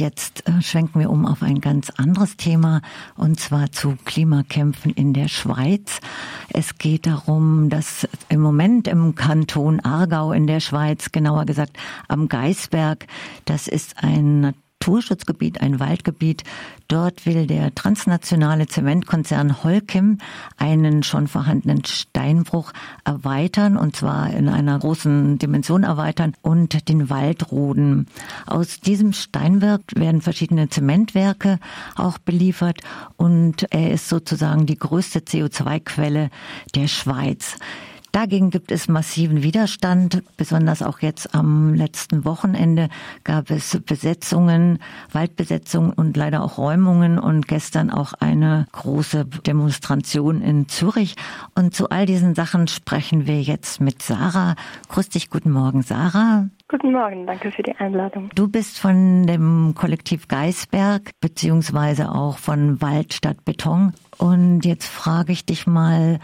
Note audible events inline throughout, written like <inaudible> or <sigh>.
Jetzt äh, schwenken wir um auf ein ganz anderes Thema und zwar zu Klimakämpfen in der Schweiz. Es geht darum, dass im Moment im Kanton Aargau in der Schweiz, genauer gesagt am Geisberg, das ist ein Naturschutzgebiet, ein Waldgebiet. Dort will der transnationale Zementkonzern Holcim einen schon vorhandenen Steinbruch erweitern und zwar in einer großen Dimension erweitern und den Wald roden. Aus diesem Steinwerk werden verschiedene Zementwerke auch beliefert und er ist sozusagen die größte CO2-Quelle der Schweiz. Dagegen gibt es massiven Widerstand. Besonders auch jetzt am letzten Wochenende gab es Besetzungen, Waldbesetzungen und leider auch Räumungen und gestern auch eine große Demonstration in Zürich. Und zu all diesen Sachen sprechen wir jetzt mit Sarah. Grüß dich, guten Morgen, Sarah. Guten Morgen, danke für die Einladung. Du bist von dem Kollektiv Geisberg beziehungsweise auch von Wald statt Beton. Und jetzt frage ich dich mal,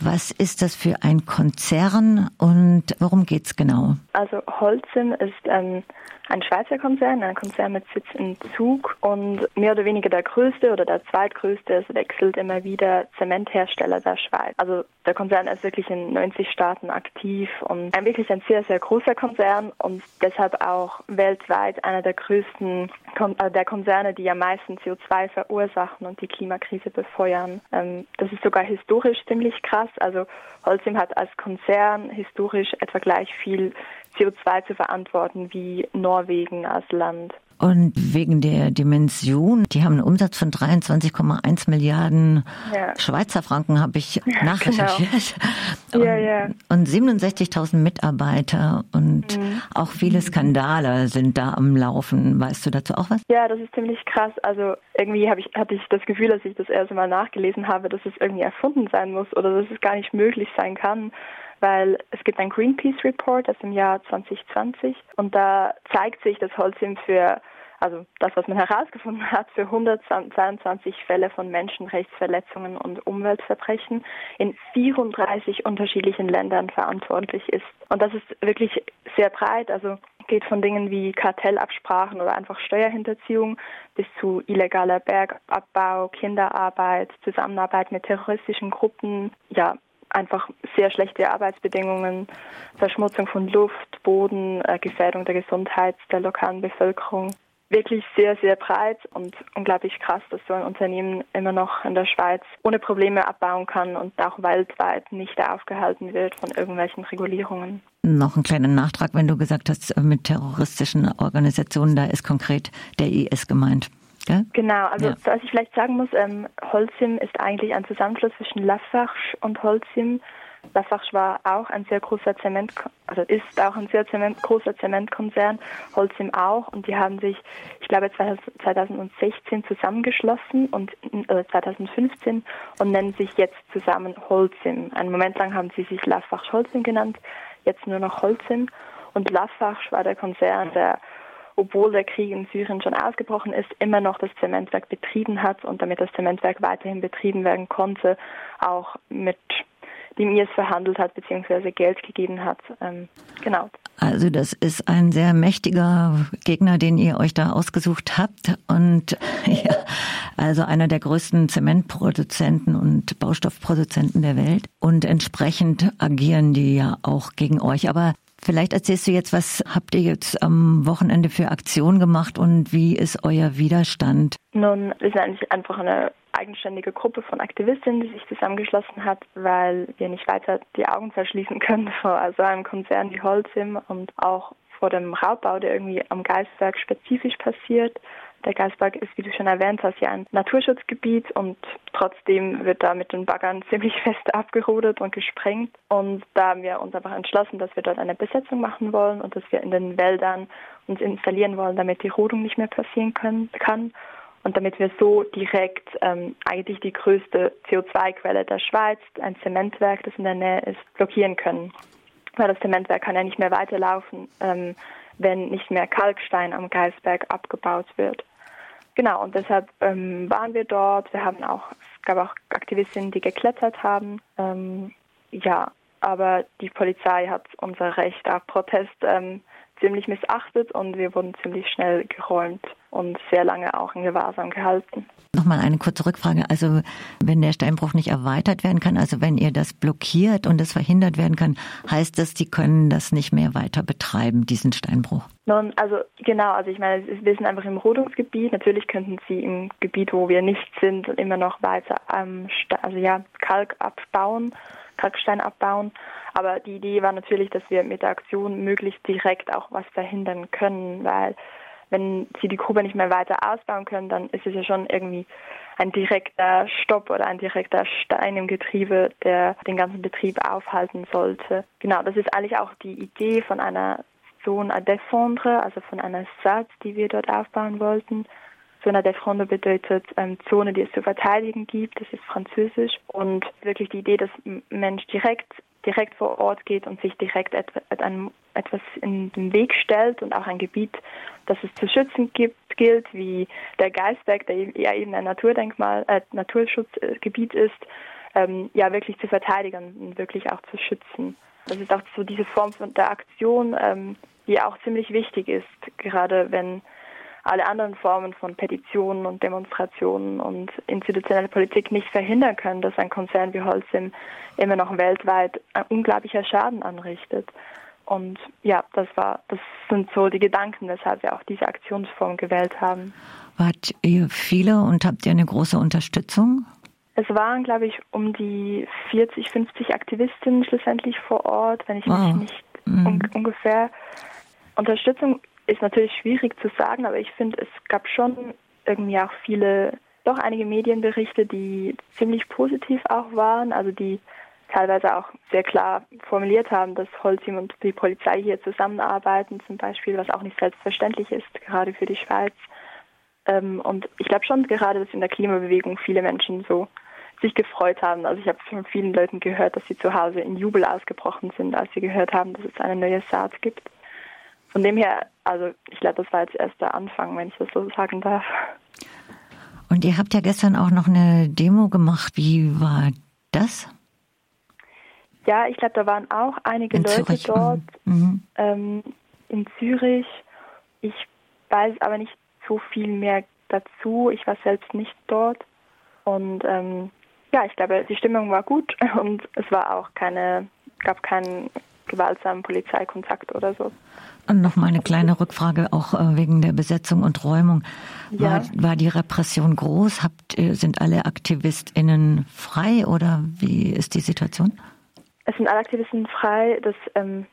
was ist das für ein Konzern und worum geht's genau? Also Holcim ist ähm, ein Schweizer Konzern, ein Konzern mit Sitz in Zug und mehr oder weniger der größte oder der zweitgrößte. Es wechselt immer wieder Zementhersteller der Schweiz. Also der Konzern ist wirklich in 90 Staaten aktiv und ein wirklich ein sehr, sehr großer Konzern und deshalb auch weltweit einer der größten äh, der Konzerne, die am meisten CO2 verursachen und die Klimakrise befeuern. Ähm, das ist sogar historisch ziemlich krass. Also Holcim hat als Konzern historisch etwa gleich viel CO2 zu verantworten wie Norwegen als Land. Und wegen der Dimension, die haben einen Umsatz von 23,1 Milliarden ja. Schweizer Franken, habe ich ja, <laughs> nachrecherchiert. Genau. Ja, ja. Und 67.000 Mitarbeiter und mhm. auch viele Skandale sind da am Laufen. Weißt du dazu auch was? Ja, das ist ziemlich krass. Also irgendwie habe ich, hatte ich das Gefühl, dass ich das erste Mal nachgelesen habe, dass es irgendwie erfunden sein muss oder dass es gar nicht möglich sein kann weil es gibt einen Greenpeace Report aus dem Jahr 2020 und da zeigt sich, dass Holcim für also das, was man herausgefunden hat, für 122 Fälle von Menschenrechtsverletzungen und Umweltverbrechen in 34 unterschiedlichen Ländern verantwortlich ist. Und das ist wirklich sehr breit, also geht von Dingen wie Kartellabsprachen oder einfach Steuerhinterziehung bis zu illegaler Bergabbau, Kinderarbeit, Zusammenarbeit mit terroristischen Gruppen, ja, einfach sehr schlechte Arbeitsbedingungen, Verschmutzung von Luft, Boden, äh, Gefährdung der Gesundheit der lokalen Bevölkerung. Wirklich sehr, sehr breit und unglaublich krass, dass so ein Unternehmen immer noch in der Schweiz ohne Probleme abbauen kann und auch weltweit nicht aufgehalten wird von irgendwelchen Regulierungen. Noch einen kleinen Nachtrag, wenn du gesagt hast, mit terroristischen Organisationen, da ist konkret der IS gemeint. Gell? Genau, also ja. was ich vielleicht sagen muss, ähm, Holcim ist eigentlich ein Zusammenschluss zwischen Lafarge und Holcim. Lafarge war auch ein sehr großer Zement, also ist auch ein sehr Zement, großer Zementkonzern, Holcim auch, und die haben sich, ich glaube, 2016 zusammengeschlossen und äh, 2015 und nennen sich jetzt zusammen Holcim. Einen Moment lang haben sie sich Lafarge Holcim genannt, jetzt nur noch Holcim. Und Lafarge war der Konzern, der obwohl der Krieg in Syrien schon ausgebrochen ist, immer noch das Zementwerk betrieben hat und damit das Zementwerk weiterhin betrieben werden konnte, auch mit dem IS verhandelt hat bzw. Geld gegeben hat. Ähm, genau. Also das ist ein sehr mächtiger Gegner, den ihr euch da ausgesucht habt und <laughs> ja, also einer der größten Zementproduzenten und Baustoffproduzenten der Welt und entsprechend agieren die ja auch gegen euch. Aber Vielleicht erzählst du jetzt, was habt ihr jetzt am Wochenende für Aktionen gemacht und wie ist euer Widerstand? Nun, wir sind eigentlich einfach eine eigenständige Gruppe von Aktivistinnen, die sich zusammengeschlossen hat, weil wir nicht weiter die Augen verschließen können <laughs> vor so einem Konzern wie Holcim und auch vor dem Raubbau, der irgendwie am Geistwerk spezifisch passiert. Der Geisberg ist, wie du schon erwähnt hast, ja ein Naturschutzgebiet und trotzdem wird da mit den Baggern <laughs> ziemlich fest abgerodet und gesprengt. Und da haben wir uns einfach entschlossen, dass wir dort eine Besetzung machen wollen und dass wir in den Wäldern uns installieren wollen, damit die Rodung nicht mehr passieren können, kann und damit wir so direkt ähm, eigentlich die größte CO2-Quelle der Schweiz, ein Zementwerk, das in der Nähe ist, blockieren können. Weil das Zementwerk kann ja nicht mehr weiterlaufen, ähm, wenn nicht mehr Kalkstein am Geisberg abgebaut wird. Genau, und deshalb ähm, waren wir dort. Wir haben auch, es gab auch Aktivistinnen, die geklettert haben. Ähm, ja, aber die Polizei hat unser Recht auf Protest ähm, ziemlich missachtet und wir wurden ziemlich schnell geräumt und sehr lange auch in Gewahrsam gehalten. Nochmal eine kurze Rückfrage. Also wenn der Steinbruch nicht erweitert werden kann, also wenn ihr das blockiert und es verhindert werden kann, heißt das, die können das nicht mehr weiter betreiben, diesen Steinbruch? Nun, also genau, also ich meine, wir sind einfach im Rodungsgebiet. Natürlich könnten sie im Gebiet, wo wir nicht sind, immer noch weiter ähm, also ja, Kalk abbauen, Kalkstein abbauen. Aber die Idee war natürlich, dass wir mit der Aktion möglichst direkt auch was verhindern können, weil wenn sie die Grube nicht mehr weiter ausbauen können, dann ist es ja schon irgendwie ein direkter Stopp oder ein direkter Stein im Getriebe, der den ganzen Betrieb aufhalten sollte. Genau, das ist eigentlich auch die Idee von einer Zone à défendre, also von einer Satz, die wir dort aufbauen wollten. Zone à défendre bedeutet ähm, Zone, die es zu verteidigen gibt, das ist französisch. Und wirklich die Idee, dass Mensch direkt direkt vor Ort geht und sich direkt etwas in den Weg stellt und auch ein Gebiet, das es zu schützen gibt, gilt, wie der Geisberg, der ja eben ein Naturdenkmal, äh, Naturschutzgebiet ist, ähm, ja wirklich zu verteidigen und wirklich auch zu schützen. Das ist auch so diese Form von der Aktion, ähm, die auch ziemlich wichtig ist, gerade wenn alle anderen Formen von Petitionen und Demonstrationen und institutionelle Politik nicht verhindern können, dass ein Konzern wie Holcim immer noch weltweit ein unglaublicher Schaden anrichtet. Und ja, das war, das sind so die Gedanken, weshalb wir auch diese Aktionsform gewählt haben. Wart ihr viele und habt ihr eine große Unterstützung? Es waren, glaube ich, um die 40, 50 Aktivistinnen schlussendlich vor Ort, wenn ich mich oh. nicht un ungefähr. Unterstützung ist natürlich schwierig zu sagen, aber ich finde, es gab schon irgendwie auch viele, doch einige Medienberichte, die ziemlich positiv auch waren, also die teilweise auch sehr klar formuliert haben, dass Holcim und die Polizei hier zusammenarbeiten, zum Beispiel, was auch nicht selbstverständlich ist, gerade für die Schweiz. Ähm, und ich glaube schon gerade, dass in der Klimabewegung viele Menschen so sich gefreut haben. Also ich habe von vielen Leuten gehört, dass sie zu Hause in Jubel ausgebrochen sind, als sie gehört haben, dass es eine neue Saat gibt. Von dem her, also ich glaube, das war jetzt erst der Anfang, wenn ich das so sagen darf. Und ihr habt ja gestern auch noch eine Demo gemacht. Wie war das? Ja, ich glaube, da waren auch einige in Leute Zürich. dort mhm. ähm, in Zürich. Ich weiß aber nicht so viel mehr dazu. Ich war selbst nicht dort. Und ähm, ja, ich glaube, die Stimmung war gut <laughs> und es war auch keine, gab keinen gewaltsamen Polizeikontakt oder so. Und noch mal eine kleine Rückfrage auch äh, wegen der Besetzung und Räumung. War, ja. war die Repression groß? Habt, sind alle AktivistInnen frei oder wie ist die Situation? Es sind alle Aktivisten frei. Das, ähm,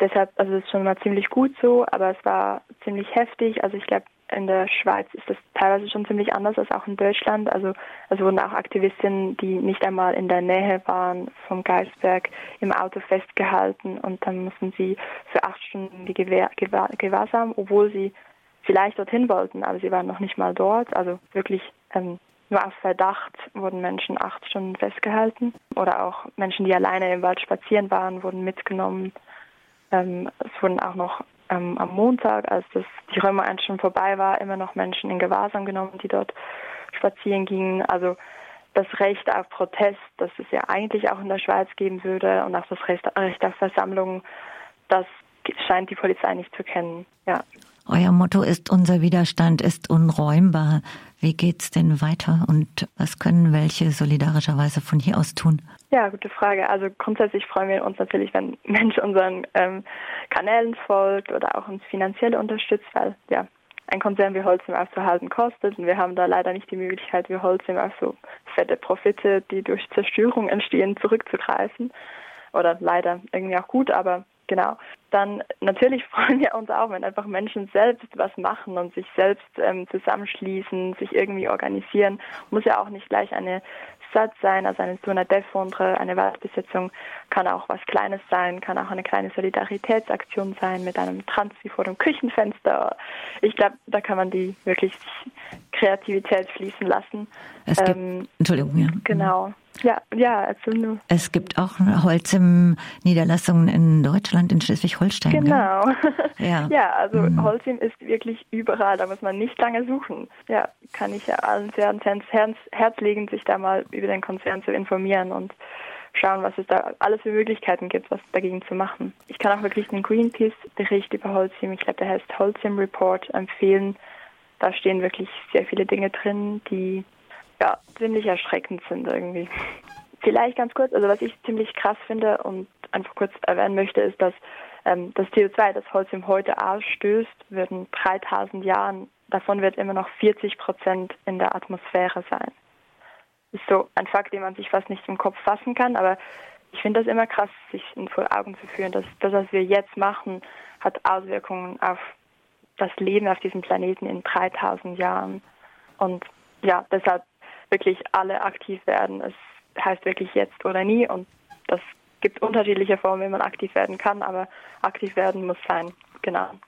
deshalb, also das ist schon mal ziemlich gut so, aber es war ziemlich heftig. Also ich glaube, in der Schweiz ist das teilweise schon ziemlich anders als auch in Deutschland. Also es wurden auch Aktivistinnen, die nicht einmal in der Nähe waren vom Geisberg, im Auto festgehalten und dann mussten sie für acht Stunden die Gewehr, Gewahr, Gewahrsam, obwohl sie vielleicht dorthin wollten, aber sie waren noch nicht mal dort. Also wirklich ähm, nur auf Verdacht wurden Menschen acht Stunden festgehalten. Oder auch Menschen, die alleine im Wald spazieren waren, wurden mitgenommen. Ähm, es wurden auch noch ähm, am Montag, als das, die Römer schon vorbei war, immer noch Menschen in Gewahrsam genommen, die dort spazieren gingen. Also das Recht auf Protest, das es ja eigentlich auch in der Schweiz geben würde, und auch das Recht, Recht auf Versammlung, das scheint die Polizei nicht zu kennen. Ja. Euer Motto ist, unser Widerstand ist unräumbar. Wie geht's denn weiter und was können welche solidarischerweise von hier aus tun? Ja, gute Frage. Also grundsätzlich freuen wir uns natürlich, wenn Mensch unseren ähm, Kanälen folgt oder auch uns finanziell unterstützt, weil ja ein Konzern wie Holcim aufzuhalten kostet und wir haben da leider nicht die Möglichkeit, wie Holcim auf so fette Profite, die durch Zerstörung entstehen, zurückzugreifen. Oder leider irgendwie auch gut, aber Genau. Dann natürlich <laughs> freuen wir uns auch, wenn einfach Menschen selbst was machen und sich selbst ähm, zusammenschließen, sich irgendwie organisieren. Muss ja auch nicht gleich eine Satz sein, also eine Zone Defondre, eine Waldbesetzung kann auch was Kleines sein, kann auch eine kleine Solidaritätsaktion sein mit einem Transfi vor dem Küchenfenster. Ich glaube, da kann man die wirklich Kreativität fließen lassen. Es gibt, ähm, Entschuldigung, ja. Genau. Ja, ja, nur. Es gibt auch Holz im Niederlassungen in Deutschland, in Schleswig-Holstein. Genau. Ja. <laughs> ja, also mhm. Holcim ist wirklich überall, da muss man nicht lange suchen. Ja, kann ich ja allen sehr ans Herz, Herz legen, sich da mal über den Konzern zu informieren und schauen, was es da alles für Möglichkeiten gibt, was dagegen zu machen. Ich kann auch wirklich den Greenpeace-Bericht über Holcim, ich glaube, der heißt Holcim Report, empfehlen. Da stehen wirklich sehr viele Dinge drin, die ja ziemlich erschreckend sind irgendwie. Vielleicht ganz kurz, also was ich ziemlich krass finde und einfach kurz erwähnen möchte, ist, dass ähm, das CO2, das Holcim heute ausstößt, wird in 3000 Jahren, davon wird immer noch 40 Prozent in der Atmosphäre sein. Ist so ein Fakt, den man sich fast nicht im Kopf fassen kann, aber ich finde das immer krass, sich vor Augen zu führen, dass das, was wir jetzt machen, hat Auswirkungen auf das Leben auf diesem Planeten in 3000 Jahren. Und ja, deshalb wirklich alle aktiv werden. Es heißt wirklich jetzt oder nie und das gibt unterschiedliche Formen, wie man aktiv werden kann, aber aktiv werden muss sein. Genau.